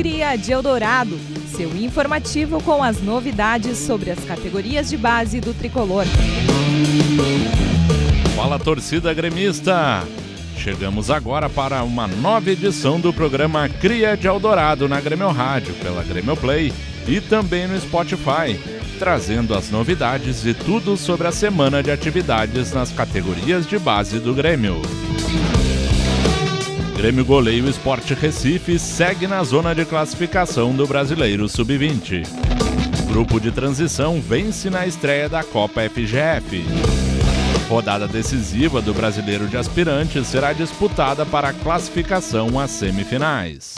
Cria de Eldorado, seu informativo com as novidades sobre as categorias de base do tricolor. Fala torcida gremista! Chegamos agora para uma nova edição do programa Cria de Eldorado na Grêmio Rádio, pela Grêmio Play e também no Spotify, trazendo as novidades e tudo sobre a semana de atividades nas categorias de base do Grêmio. Grêmio Goleiro Esporte Recife segue na zona de classificação do Brasileiro Sub-20. Grupo de transição vence na estreia da Copa FGF. Rodada decisiva do Brasileiro de Aspirantes será disputada para a classificação às semifinais.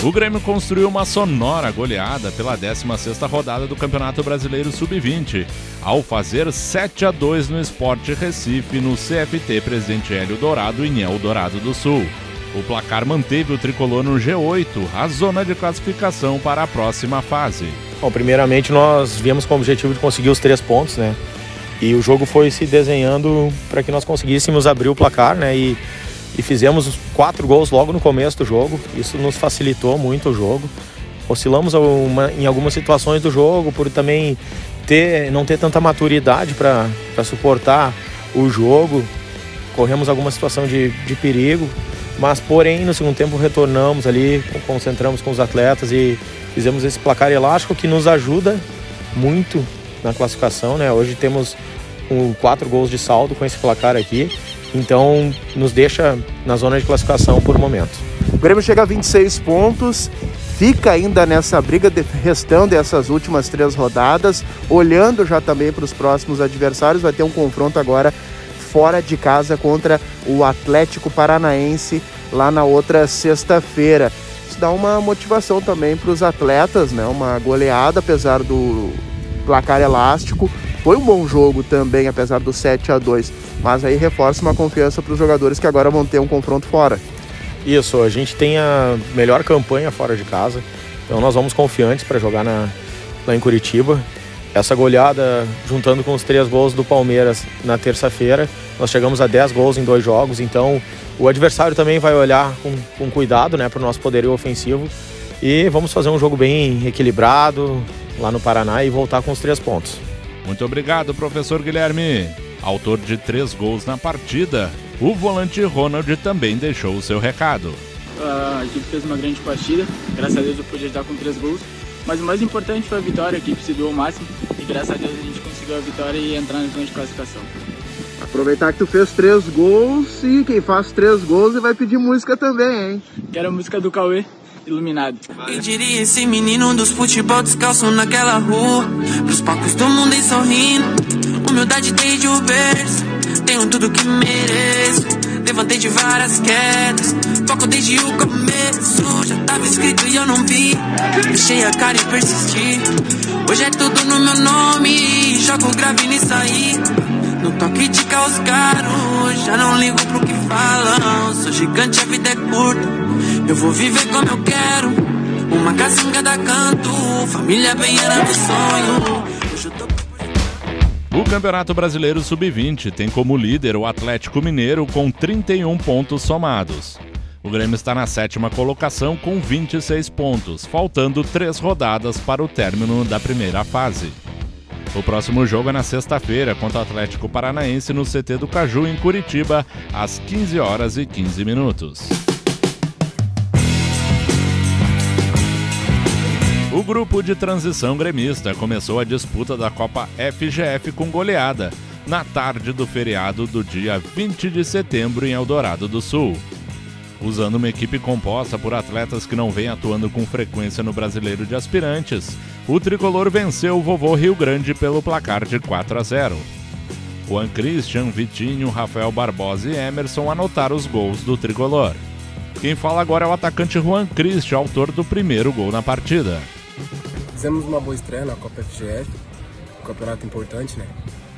O Grêmio construiu uma sonora goleada pela 16ª rodada do Campeonato Brasileiro Sub-20, ao fazer 7 a 2 no Esporte Recife no CFT Presidente Hélio Dourado em Eldorado do Sul. O placar manteve o tricolor no G8, a zona de classificação para a próxima fase. Bom, primeiramente nós viemos com o objetivo de conseguir os três pontos, né? E o jogo foi se desenhando para que nós conseguíssemos abrir o placar, né? E e fizemos quatro gols logo no começo do jogo. Isso nos facilitou muito o jogo. Oscilamos uma, em algumas situações do jogo por também ter, não ter tanta maturidade para suportar o jogo. Corremos alguma situação de, de perigo, mas porém no segundo tempo retornamos ali, concentramos com os atletas e fizemos esse placar elástico que nos ajuda muito na classificação. Né? Hoje temos um, quatro gols de saldo com esse placar aqui então, nos deixa na zona de classificação por momento. O Grêmio chega a 26 pontos, fica ainda nessa briga de, restando essas últimas três rodadas, olhando já também para os próximos adversários, vai ter um confronto agora fora de casa contra o Atlético Paranaense lá na outra sexta-feira. Isso dá uma motivação também para os atletas, né? Uma goleada, apesar do placar elástico. Foi um bom jogo também, apesar do 7 a 2 mas aí reforça uma confiança para os jogadores que agora vão ter um confronto fora. Isso, a gente tem a melhor campanha fora de casa, então nós vamos confiantes para jogar na, lá em Curitiba. Essa goleada, juntando com os três gols do Palmeiras na terça-feira, nós chegamos a 10 gols em dois jogos, então o adversário também vai olhar com, com cuidado né, para o nosso poderio ofensivo e vamos fazer um jogo bem equilibrado lá no Paraná e voltar com os três pontos. Muito obrigado, professor Guilherme. Autor de três gols na partida, o volante Ronald também deixou o seu recado. A equipe fez uma grande partida, graças a Deus eu pude ajudar com três gols. Mas o mais importante foi a vitória, a equipe se doou ao máximo e graças a Deus a gente conseguiu a vitória e entrar na zona de classificação. Aproveitar que tu fez três gols e quem faz três gols e vai pedir música também, hein? Quero a música do Cauê, Iluminado. Quem diria esse menino dos futebol descalço naquela rua? Pros palcos do mundo e sorrindo. Humildade desde o berço, tenho tudo que mereço. Levantei de várias quedas, foco desde o começo. Já tava escrito e eu não vi. Deixei a cara e persisti. Hoje é tudo no meu nome, jogo grave nisso aí. No toque de caos caro, já não ligo pro que falam. Sou gigante, a vida é curta. Eu vou viver como eu quero. Uma casa em cada canto, família bem era meu sonho. O Campeonato Brasileiro Sub-20 tem como líder o Atlético Mineiro com 31 pontos somados. O Grêmio está na sétima colocação com 26 pontos, faltando três rodadas para o término da primeira fase. O próximo jogo é na sexta-feira contra o Atlético Paranaense no CT do Caju, em Curitiba, às 15 horas e 15 minutos. O grupo de transição gremista começou a disputa da Copa FGF com goleada na tarde do feriado do dia 20 de setembro em Eldorado do Sul. Usando uma equipe composta por atletas que não vêm atuando com frequência no Brasileiro de Aspirantes, o tricolor venceu o vovô Rio Grande pelo placar de 4 a 0. Juan Christian, Vitinho, Rafael Barbosa e Emerson anotaram os gols do tricolor. Quem fala agora é o atacante Juan Christian, autor do primeiro gol na partida. Fizemos uma boa estreia na Copa FGF, um campeonato importante, né?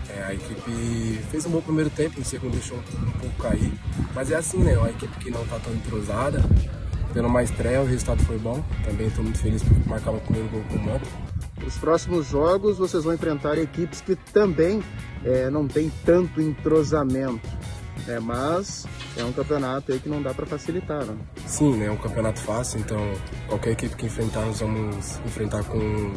É, a equipe fez um bom primeiro tempo, no segundo deixou um pouco cair. Mas é assim, né? Uma equipe que não está tão entrosada. Pela uma estreia, o resultado foi bom. Também estou muito feliz por marcar o primeiro gol com o Manta. Nos próximos jogos, vocês vão enfrentar equipes que também é, não têm tanto entrosamento. É, mas é um campeonato aí que não dá para facilitar, né? Sim, né? É um campeonato fácil, então qualquer equipe que enfrentar nós vamos enfrentar com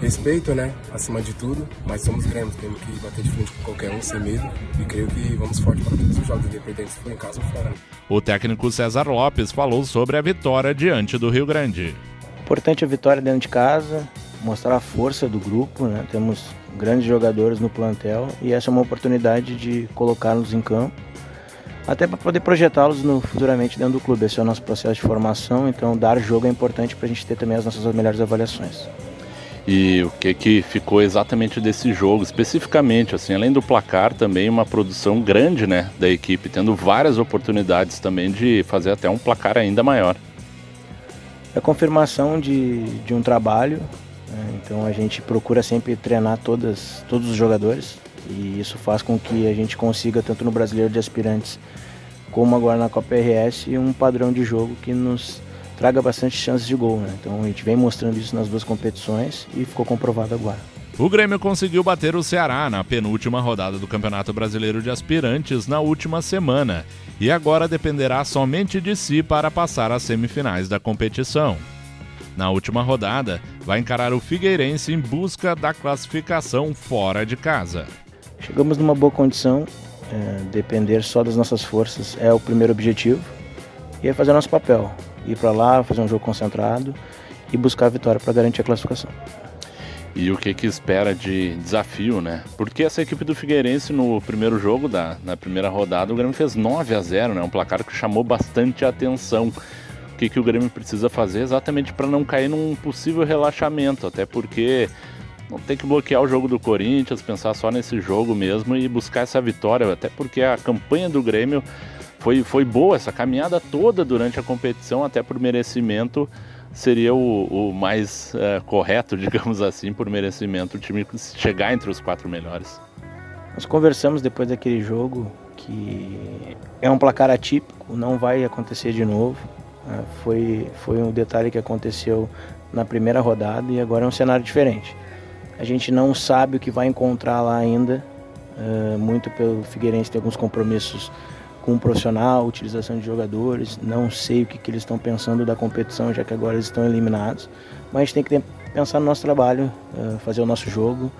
respeito, né? Acima de tudo, mas somos Grêmio, temos que bater de frente com qualquer um sem medo e creio que vamos forte para todos os jogos, independente se for em casa ou fora. Né? O técnico César Lopes falou sobre a vitória diante do Rio Grande. Importante a vitória dentro de casa, mostrar a força do grupo, né? Temos grandes jogadores no plantel e essa é uma oportunidade de colocá-los em campo, até para poder projetá-los futuramente dentro do clube. Esse é o nosso processo de formação, então dar jogo é importante para a gente ter também as nossas melhores avaliações. E o que que ficou exatamente desse jogo, especificamente, assim, além do placar, também uma produção grande, né, da equipe, tendo várias oportunidades também de fazer até um placar ainda maior. É a confirmação de, de um trabalho né? Então a gente procura sempre treinar todas, todos os jogadores e isso faz com que a gente consiga, tanto no Brasileiro de Aspirantes como agora na Copa RS, um padrão de jogo que nos traga bastante chances de gol. Né? Então a gente vem mostrando isso nas duas competições e ficou comprovado agora. O Grêmio conseguiu bater o Ceará na penúltima rodada do Campeonato Brasileiro de Aspirantes na última semana e agora dependerá somente de si para passar às semifinais da competição. Na última rodada, vai encarar o Figueirense em busca da classificação fora de casa. Chegamos numa boa condição, é, depender só das nossas forças é o primeiro objetivo e é fazer nosso papel, ir para lá, fazer um jogo concentrado e buscar a vitória para garantir a classificação. E o que que espera de desafio, né? Porque essa equipe do Figueirense no primeiro jogo da na primeira rodada, o Grêmio fez 9 a 0, né? Um placar que chamou bastante atenção que, que o Grêmio precisa fazer exatamente para não cair num possível relaxamento, até porque não tem que bloquear o jogo do Corinthians, pensar só nesse jogo mesmo e buscar essa vitória, até porque a campanha do Grêmio foi, foi boa, essa caminhada toda durante a competição, até por merecimento, seria o, o mais é, correto, digamos assim, por merecimento, o time chegar entre os quatro melhores. Nós conversamos depois daquele jogo que é um placar atípico, não vai acontecer de novo. É, foi, foi um detalhe que aconteceu na primeira rodada e agora é um cenário diferente. A gente não sabe o que vai encontrar lá ainda, é, muito pelo Figueirense tem alguns compromissos com o profissional, utilização de jogadores, não sei o que, que eles estão pensando da competição, já que agora eles estão eliminados, mas a gente tem que pensar no nosso trabalho, é, fazer o nosso jogo,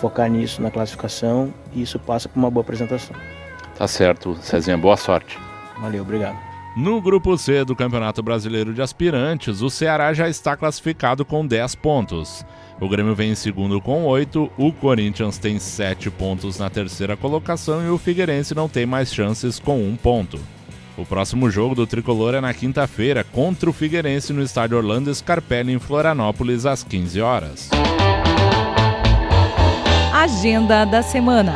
focar nisso na classificação e isso passa por uma boa apresentação. Tá certo, Cezinha, boa sorte. Valeu, obrigado. No grupo C do Campeonato Brasileiro de Aspirantes, o Ceará já está classificado com 10 pontos. O Grêmio vem em segundo com 8, o Corinthians tem 7 pontos na terceira colocação e o Figueirense não tem mais chances com 1 ponto. O próximo jogo do tricolor é na quinta-feira contra o Figueirense no estádio Orlando Scarpelli em Florianópolis às 15 horas. Agenda da semana.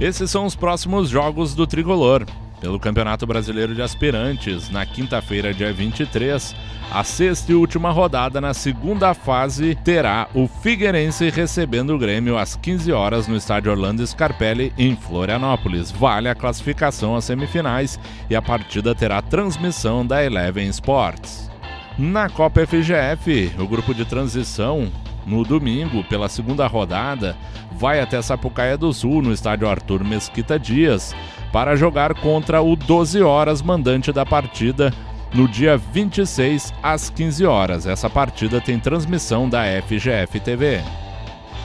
Esses são os próximos jogos do tricolor pelo Campeonato Brasileiro de Aspirantes, na quinta-feira, dia 23. A sexta e última rodada na segunda fase terá o Figueirense recebendo o Grêmio às 15 horas no estádio Orlando Scarpelli, em Florianópolis. Vale a classificação às semifinais e a partida terá transmissão da Eleven Sports. Na Copa FGF, o grupo de transição no domingo, pela segunda rodada, vai até Sapucaia do Sul, no estádio Arthur Mesquita Dias, para jogar contra o 12 Horas, mandante da partida, no dia 26 às 15 horas. Essa partida tem transmissão da FGF TV.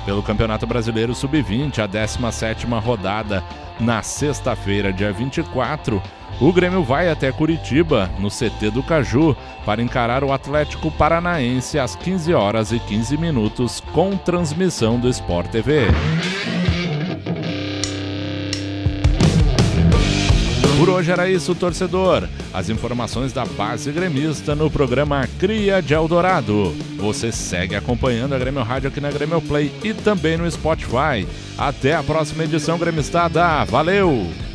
Pelo Campeonato Brasileiro Sub-20, a 17ª rodada, na sexta-feira, dia 24, o Grêmio vai até Curitiba, no CT do Caju, para encarar o Atlético Paranaense às 15 horas e 15 minutos, com transmissão do Sport TV. Por hoje era isso, torcedor. As informações da base gremista no programa Cria de Eldorado. Você segue acompanhando a Grêmio Rádio aqui na Grêmio Play e também no Spotify. Até a próxima edição gremistada. Valeu!